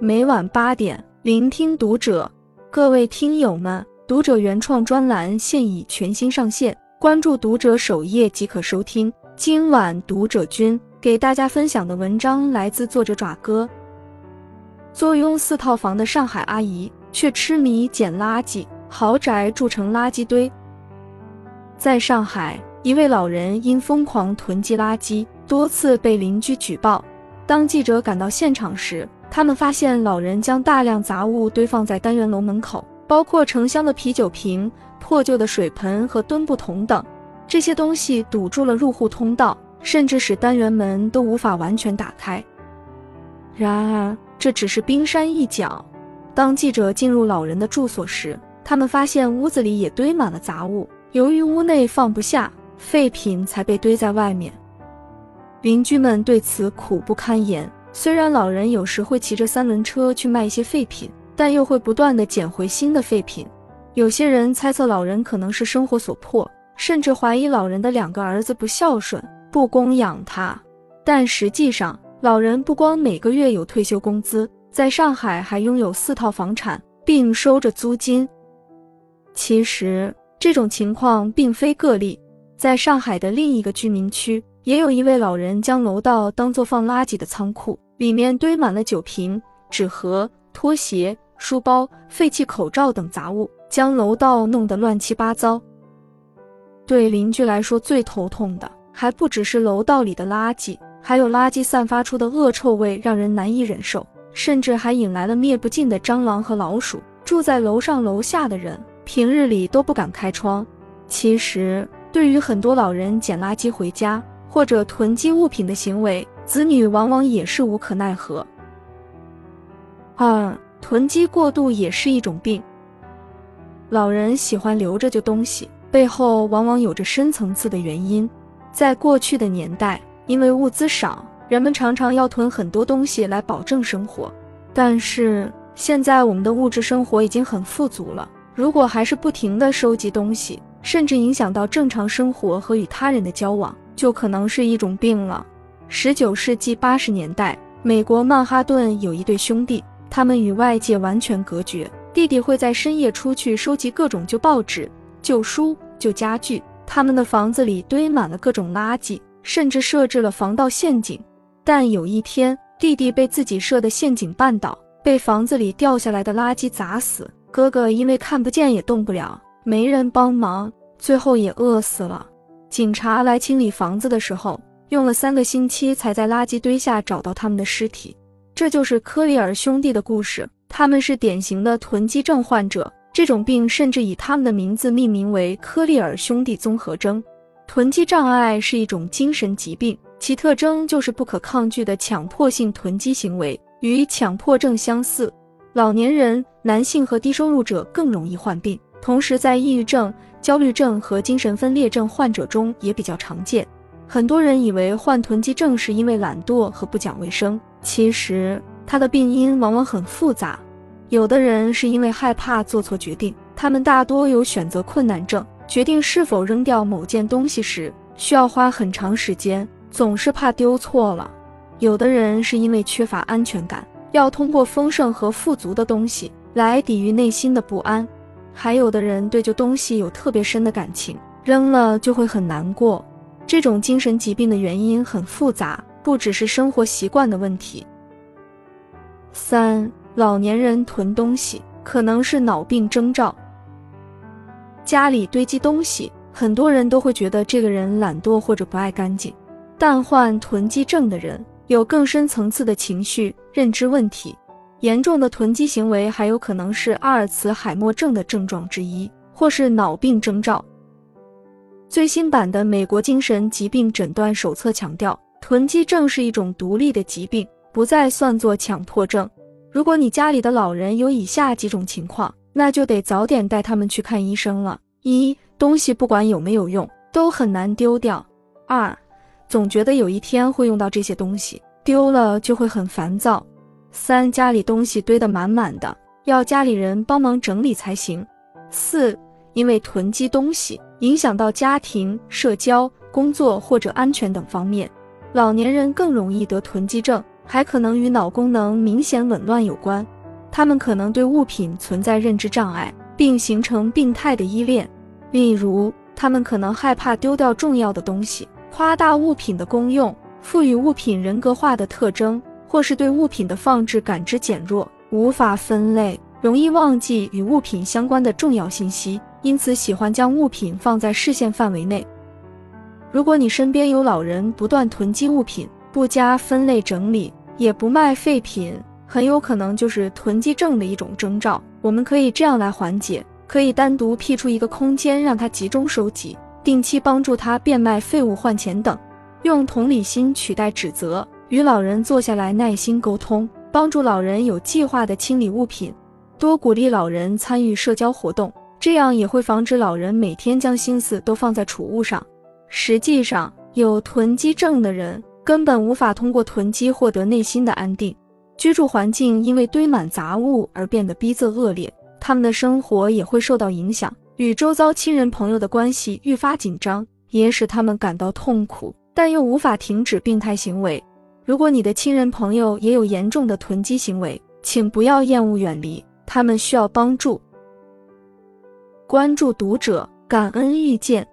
每晚八点，聆听读者。各位听友们，读者原创专栏现已全新上线，关注读者首页即可收听。今晚读者君给大家分享的文章来自作者爪哥。坐拥四套房的上海阿姨，却痴迷捡垃圾，豪宅住成垃圾堆。在上海，一位老人因疯狂囤积垃圾，多次被邻居举报。当记者赶到现场时，他们发现老人将大量杂物堆放在单元楼门口，包括成箱的啤酒瓶、破旧的水盆和墩布桶等。这些东西堵住了入户通道，甚至使单元门都无法完全打开。然而，这只是冰山一角。当记者进入老人的住所时，他们发现屋子里也堆满了杂物。由于屋内放不下废品，才被堆在外面。邻居们对此苦不堪言。虽然老人有时会骑着三轮车去卖一些废品，但又会不断的捡回新的废品。有些人猜测老人可能是生活所迫，甚至怀疑老人的两个儿子不孝顺，不供养他。但实际上，老人不光每个月有退休工资，在上海还拥有四套房产，并收着租金。其实，这种情况并非个例，在上海的另一个居民区。也有一位老人将楼道当作放垃圾的仓库，里面堆满了酒瓶、纸盒、拖鞋、书包、废弃口罩等杂物，将楼道弄得乱七八糟。对邻居来说，最头痛的还不只是楼道里的垃圾，还有垃圾散发出的恶臭味，让人难以忍受，甚至还引来了灭不尽的蟑螂和老鼠。住在楼上楼下的人，平日里都不敢开窗。其实，对于很多老人捡垃圾回家，或者囤积物品的行为，子女往往也是无可奈何。二，囤积过度也是一种病。老人喜欢留着旧东西，背后往往有着深层次的原因。在过去的年代，因为物资少，人们常常要囤很多东西来保证生活。但是现在我们的物质生活已经很富足了，如果还是不停的收集东西，甚至影响到正常生活和与他人的交往。就可能是一种病了。十九世纪八十年代，美国曼哈顿有一对兄弟，他们与外界完全隔绝。弟弟会在深夜出去收集各种旧报纸、旧书、旧家具，他们的房子里堆满了各种垃圾，甚至设置了防盗陷阱。但有一天，弟弟被自己设的陷阱绊倒，被房子里掉下来的垃圾砸死。哥哥因为看不见也动不了，没人帮忙，最后也饿死了。警察来清理房子的时候，用了三个星期才在垃圾堆下找到他们的尸体。这就是科里尔兄弟的故事。他们是典型的囤积症患者，这种病甚至以他们的名字命名为科里尔兄弟综合征。囤积障碍是一种精神疾病，其特征就是不可抗拒的强迫性囤积行为，与强迫症相似。老年人、男性和低收入者更容易患病，同时在抑郁症。焦虑症和精神分裂症患者中也比较常见。很多人以为患囤积症是因为懒惰和不讲卫生，其实它的病因往往很复杂。有的人是因为害怕做错决定，他们大多有选择困难症，决定是否扔掉某件东西时需要花很长时间，总是怕丢错了。有的人是因为缺乏安全感，要通过丰盛和富足的东西来抵御内心的不安。还有的人对旧东西有特别深的感情，扔了就会很难过。这种精神疾病的原因很复杂，不只是生活习惯的问题。三，老年人囤东西可能是脑病征兆。家里堆积东西，很多人都会觉得这个人懒惰或者不爱干净，但患囤积症的人有更深层次的情绪认知问题。严重的囤积行为还有可能是阿尔茨海默症的症状之一，或是脑病征兆。最新版的美国精神疾病诊断手册强调，囤积症是一种独立的疾病，不再算作强迫症。如果你家里的老人有以下几种情况，那就得早点带他们去看医生了：一、东西不管有没有用，都很难丢掉；二、总觉得有一天会用到这些东西，丢了就会很烦躁。三家里东西堆得满满的，要家里人帮忙整理才行。四因为囤积东西影响到家庭、社交、工作或者安全等方面，老年人更容易得囤积症，还可能与脑功能明显紊乱有关。他们可能对物品存在认知障碍，并形成病态的依恋。例如，他们可能害怕丢掉重要的东西，夸大物品的功用，赋予物品人格化的特征，或是对物品的放置感知减弱，无法分类，容易忘记与物品相关的重要信息，因此喜欢将物品放在视线范围内。如果你身边有老人不断囤积物品，不加分类整理，也不卖废品，很有可能就是囤积症的一种征兆。我们可以这样来缓解：可以单独辟出一个空间，让他集中收集，定期帮助他变卖废物换钱等，用同理心取代指责，与老人坐下来耐心沟通，帮助老人有计划的清理物品，多鼓励老人参与社交活动，这样也会防止老人每天将心思都放在储物上。实际上，有囤积症的人根本无法通过囤积获得内心的安定。居住环境因为堆满杂物而变得逼仄恶劣，他们的生活也会受到影响，与周遭亲人朋友的关系愈发紧张，也使他们感到痛苦，但又无法停止病态行为。如果你的亲人朋友也有严重的囤积行为，请不要厌恶远离，他们需要帮助。关注读者，感恩遇见。